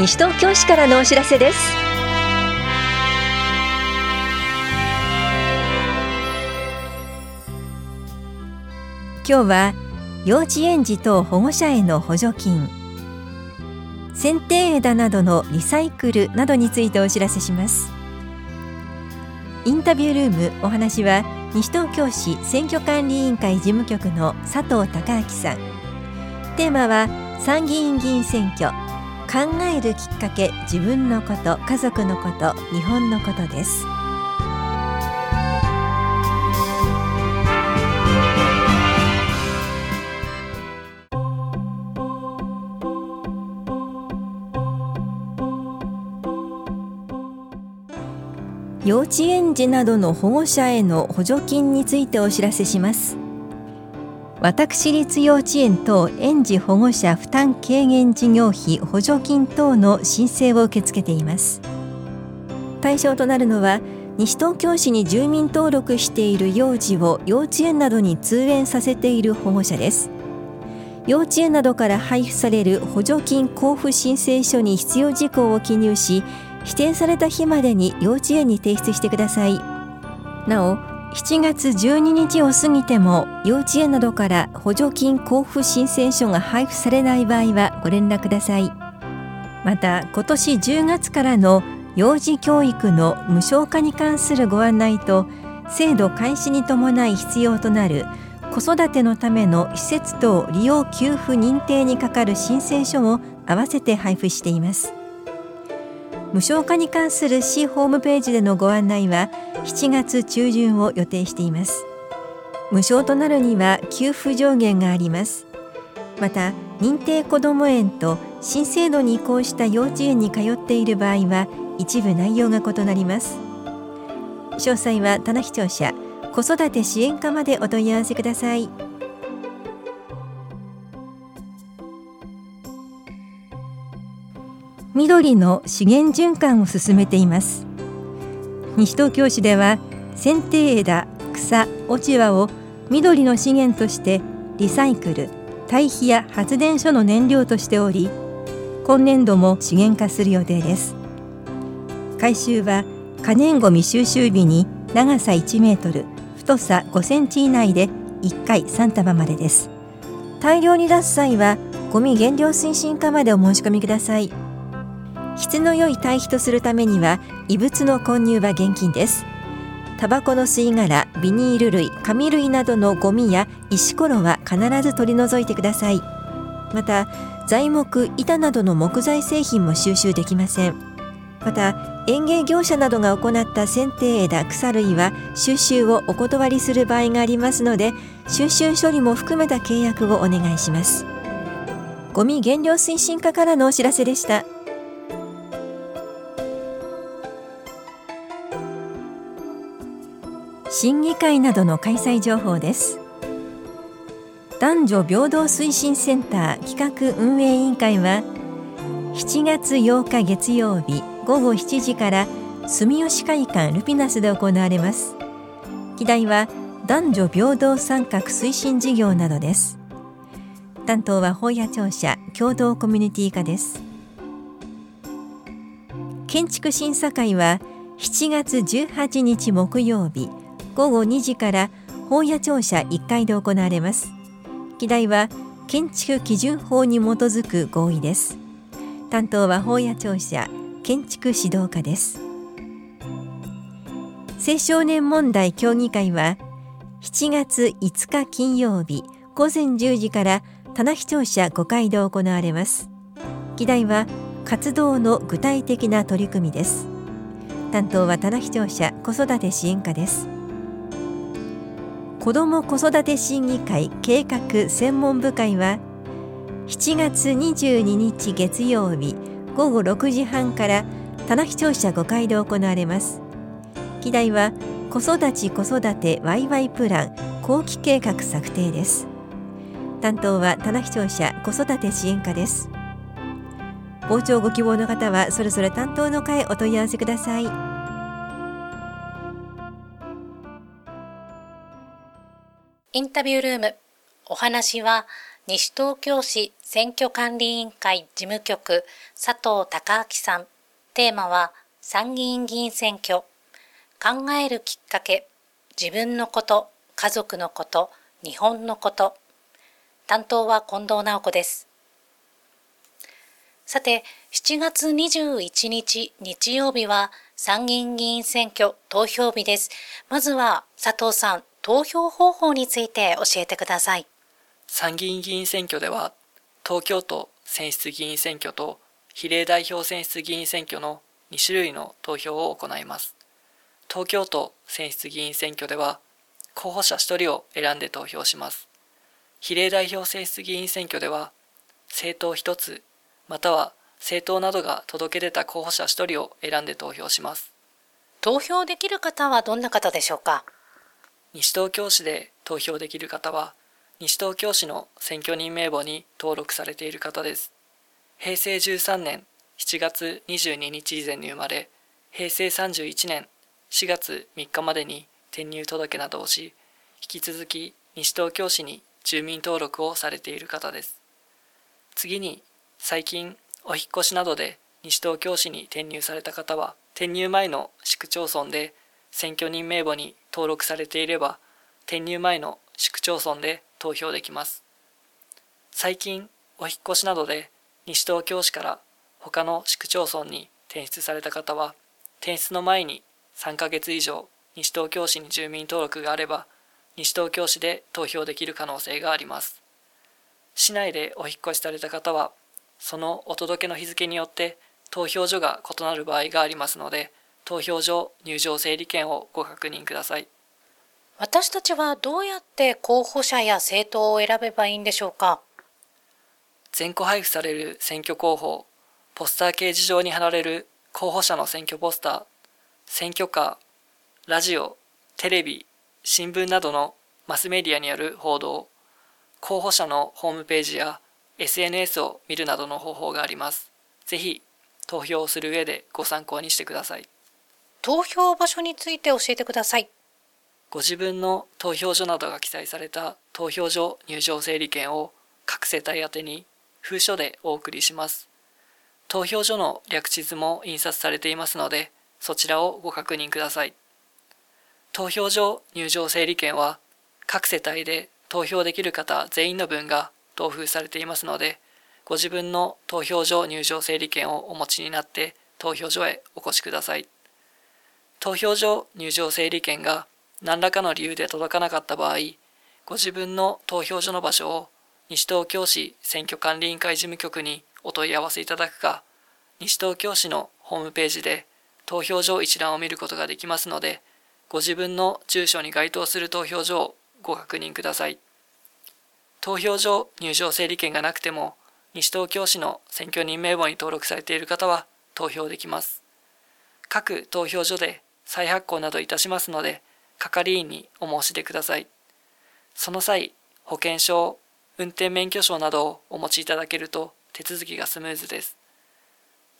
西東京市からのお知らせです。今日は幼稚園児等保護者への補助金。剪定枝などのリサイクルなどについてお知らせします。インタビュールームお話は西東京市選挙管理委員会事務局の佐藤孝明さん。テーマは参議院議員選挙。考えるきっかけ自分のこと家族のこと日本のことです。幼稚園児などの保護者への補助金についてお知らせします。私立幼稚園等園児保護者負担軽減事業費補助金等の申請を受け付けています。対象となるのは西東京市に住民登録している幼児を幼稚園などに通園させている保護者です。幼稚園などから配布される補助金交付申請書に必要事項を記入し指定された日までに幼稚園に提出してください。なお7月12日を過ぎても幼稚園などから補助金交付申請書が配布されない場合はご連絡ください。また今年10月からの幼児教育の無償化に関するご案内と制度開始に伴い必要となる子育てのための施設等利用給付認定にかかる申請書を合わせて配布しています。無償化に関する市ホームページでのご案内は7月中旬を予定しています。無償となるには給付上限があります。また認定こども園と新制度に移行した幼稚園に通っている場合は一部内容が異なります。詳細は棚視聴者子育て支援課までお問い合わせください。緑の資源循環を進めています。西東京市では剪定枝草落ち葉を緑の資源としてリサイクル堆肥や発電所の燃料としており今年度も資源化する予定です。回収は可燃ごみ収集日に長さ1メートル太さ5センチ以内で1回3束までです。大量に出す際はゴミ減量推進課までお申し込みください。質の良い堆肥とするためには異物の混入は厳禁です。タバコの吸い殻ビニール類紙類などのゴミや石ころは必ず取り除いてください。また材木板などの木材製品も収集できません。また園芸業者などが行った剪定枝草類は収集をお断りする場合がありますので収集処理も含めた契約をお願いします。ゴミ減量推進課からのお知らせでした。審議会などの開催情報です。男女平等推進センター企画運営委員会は7月8日月曜日午後7時から住吉会館ルピナスで行われます。議題は男女平等参画推進事業などです。担当は法屋庁舎共同コミュニティ課です。建築審査会は7月18日木曜日午後2時から法屋庁舎1階で行われます。議題は建築基準法に基づく合意です。担当は法屋庁舎建築指導課です。青少年問題協議会は7月5日金曜日午前10時から棚視聴者5階で行われます。議題は活動の具体的な取り組みです。担当は棚視聴者子育て支援課です。子ども子育て審議会計画専門部会は7月22日月曜日午後6時半から棚視聴者5階で行われます。議題は子育ち子育てワイワイプラン後期計画策定です。担当は棚視聴者子育て支援課です。傍聴ご希望の方はそれぞれ担当の会お問い合わせください。インタビュールームお話は西東京市選挙管理委員会事務局佐藤孝明さん。テーマは参議院議員選挙。考えるきっかけ。自分のこと、家族のこと、日本のこと。担当は近藤直子です。さて、7月21日日曜日は参議院議員選挙投票日です。まずは佐藤さん、投票方法について教えてください。参議院議員選挙では、東京都選出議員選挙と比例代表選出議員選挙の2種類の投票を行います。東京都選出議員選挙では、候補者1人を選んで投票します。比例代表選出議員選挙では、政党1つまたは政党などが届け出た候補者1人を選んで投票します。投票できる方はどんな方でしょうか？西東京市で投票できる方は、西東京市の選挙人名簿に登録されている方です。平成13年7月22日以前に生まれ、平成31年4月3日までに転入届などをし、引き続き西東京市に住民登録をされている方です。次に最近お引越しなどで西東京市に転入された方は転入前の市区町村で選挙人名簿に登録されていれば転入前の市区町村で投票できます。最近お引越しなどで西東京市から他の市区町村に転出された方は転出の前に3ヶ月以上西東京市に住民登録があれば西東京市で投票できる可能性があります。市内でお引越しされた方はそのお届けの日付によって投票所が異なる場合がありますので、投票所入場整理券をご確認ください。私たちはどうやって候補者や政党を選べばいいんでしょうか？全個配布される選挙候補、ポスター掲示場に貼られる候補者の選挙ポスター、選挙カー、ラジオ、テレビ、新聞などのマスメディアによる報道、候補者のホームページや SNS を見るなどの方法があります。ぜひ投票をする上でご参考にしてください。投票場所について教えてください。ご自分の投票所などが記載された投票所入場整理券を各世帯宛に封書でお送りします。投票所の略地図も印刷されていますので、そちらをご確認ください。投票所入場整理券は各世帯で投票できる方全員の分が同封されていますので、ご自分の投票所入場整理券をお持ちになって投票所へお越しください。投票所入場整理券が何らかの理由で届かなかった場合、ご自分の投票所の場所を西東京市選挙管理委員会事務局にお問い合わせいただくか、西東京市のホームページで投票所一覧を見ることができますので、ご自分の住所に該当する投票所をご確認ください。投票所入場整理券がなくても、西東京市の選挙人名簿に登録されている方は投票できます。各投票所で再発行などいたしますので、係員にお申し出ください。その際、保険証、運転免許証などをお持ちいただけると手続きがスムーズです。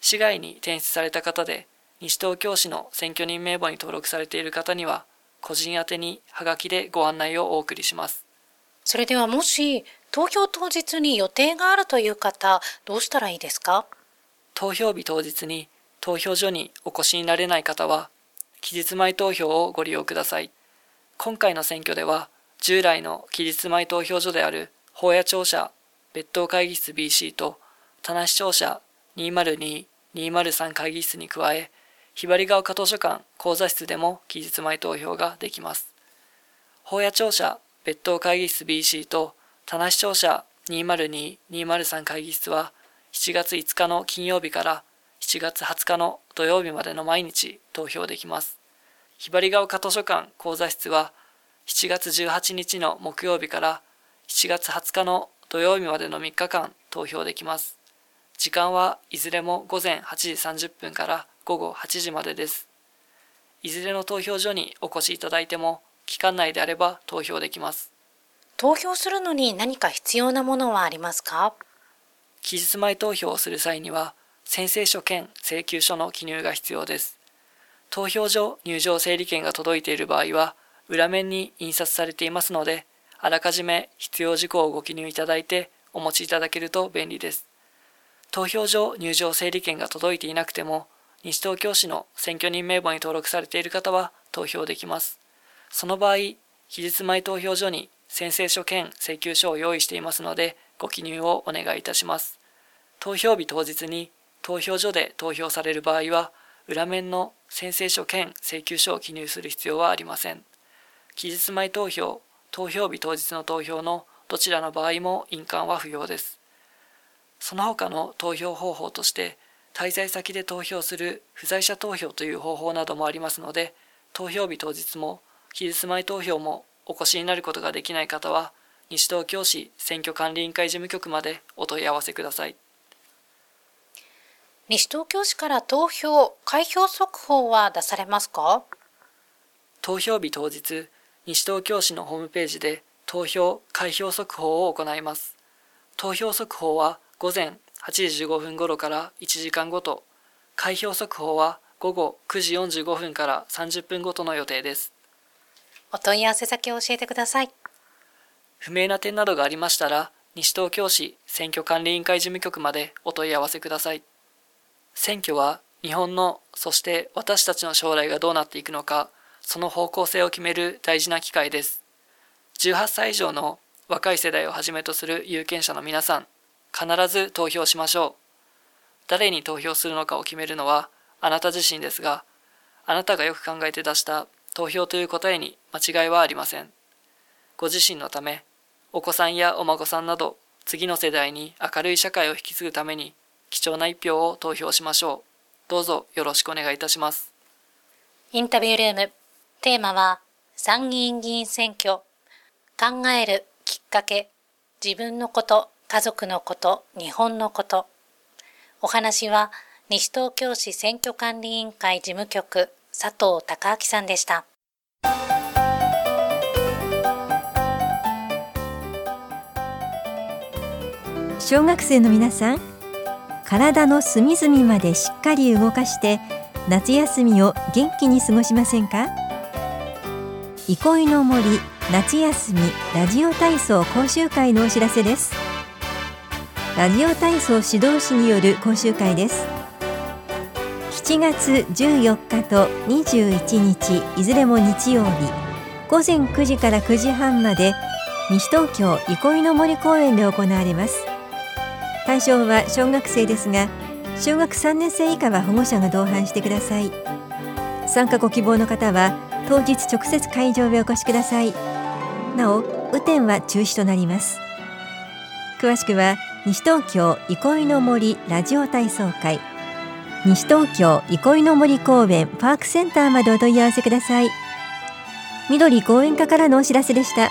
市外に転出された方で、西東京市の選挙人名簿に登録されている方には、個人宛にハガキでご案内をお送りします。それではもし投票当日に予定があるという方、どうしたらいいですか？投票日当日に投票所にお越しになれない方は、期日前投票をご利用ください。今回の選挙では、従来の期日前投票所である法屋庁舎別当会議室 BC と田無庁舎202、203会議室に加え、ひばりが丘図書館講座室でも期日前投票ができます。法屋庁舎別当会議室 BC と棚視聴者202-203会議室は7月5日の金曜日から7月20日の土曜日までの毎日投票できます。ひばりが丘図書館講座室は7月18日の木曜日から7月20日の土曜日までの3日間投票できます。時間はいずれも午前8時30分から午後8時までです。いずれの投票所にお越しいただいても期間内であれば投票できます。投票するのに何か必要なものはありますか？期日前投票をする際には、宣誓書兼請求書の記入が必要です。投票所入場整理券が届いている場合は、裏面に印刷されていますので、あらかじめ必要事項をご記入いただいてお持ちいただけると便利です。投票所入場整理券が届いていなくても、西東京市の選挙人名簿に登録されている方は投票できます。その場合、期日前投票所に宣誓書兼請求書を用意していますので、ご記入をお願いいたします。投票日当日に投票所で投票される場合は、裏面の宣誓書兼請求書を記入する必要はありません。期日前投票、投票日当日の投票のどちらの場合も印鑑は不要です。その他の投票方法として、滞在先で投票する不在者投票という方法などもありますので、投票日当日も期日前投票もお越しになることができない方は、西東京市選挙管理委員会事務局までお問い合わせください。西東京市から投票、開票速報は出されますか？投票日当日、西東京市のホームページで投票、開票速報を行います。投票速報は午前8時15分頃から1時間ごと、開票速報は午後9時45分から30分ごとの予定です。お問い合わせ先を教えてください。不明な点などがありましたら、西東京市選挙管理委員会事務局までお問い合わせください。選挙は日本の、そして私たちの将来がどうなっていくのか、その方向性を決める大事な機会です。18歳以上の若い世代をはじめとする有権者の皆さん、必ず投票しましょう。誰に投票するのかを決めるのはあなた自身ですが、あなたがよく考えて出した投票という答えに間違いはありません。ご自身のため、お子さんやお孫さんなど次の世代に明るい社会を引き継ぐために貴重な一票を投票しましょう。どうぞよろしくお願いいたします。インタビュールーム。テーマは参議院議員選挙。考えるきっかけ。自分のこと、家族のこと、日本のこと。お話は西東京市選挙管理委員会事務局佐藤孝明さんでした。小学生の皆さん体の隅々までしっかり動かして夏休みを元気に過ごしませんか？憩いの森夏休みラジオ体操講習会のお知らせです。ラジオ体操指導士による講習会です。7月14日と21日いずれも日曜日。午前9時から9時半まで西東京憩いの森公園で行われます。対象は小学生ですが小学3年生以下は保護者が同伴してください。参加ご希望の方は当日直接会場へお越しください。なお雨天は中止となります。詳しくは西東京憩いの森ラジオ体操会。西東京憩いの森公園パークセンターまでお問い合わせください。緑公園課からのお知らせでした。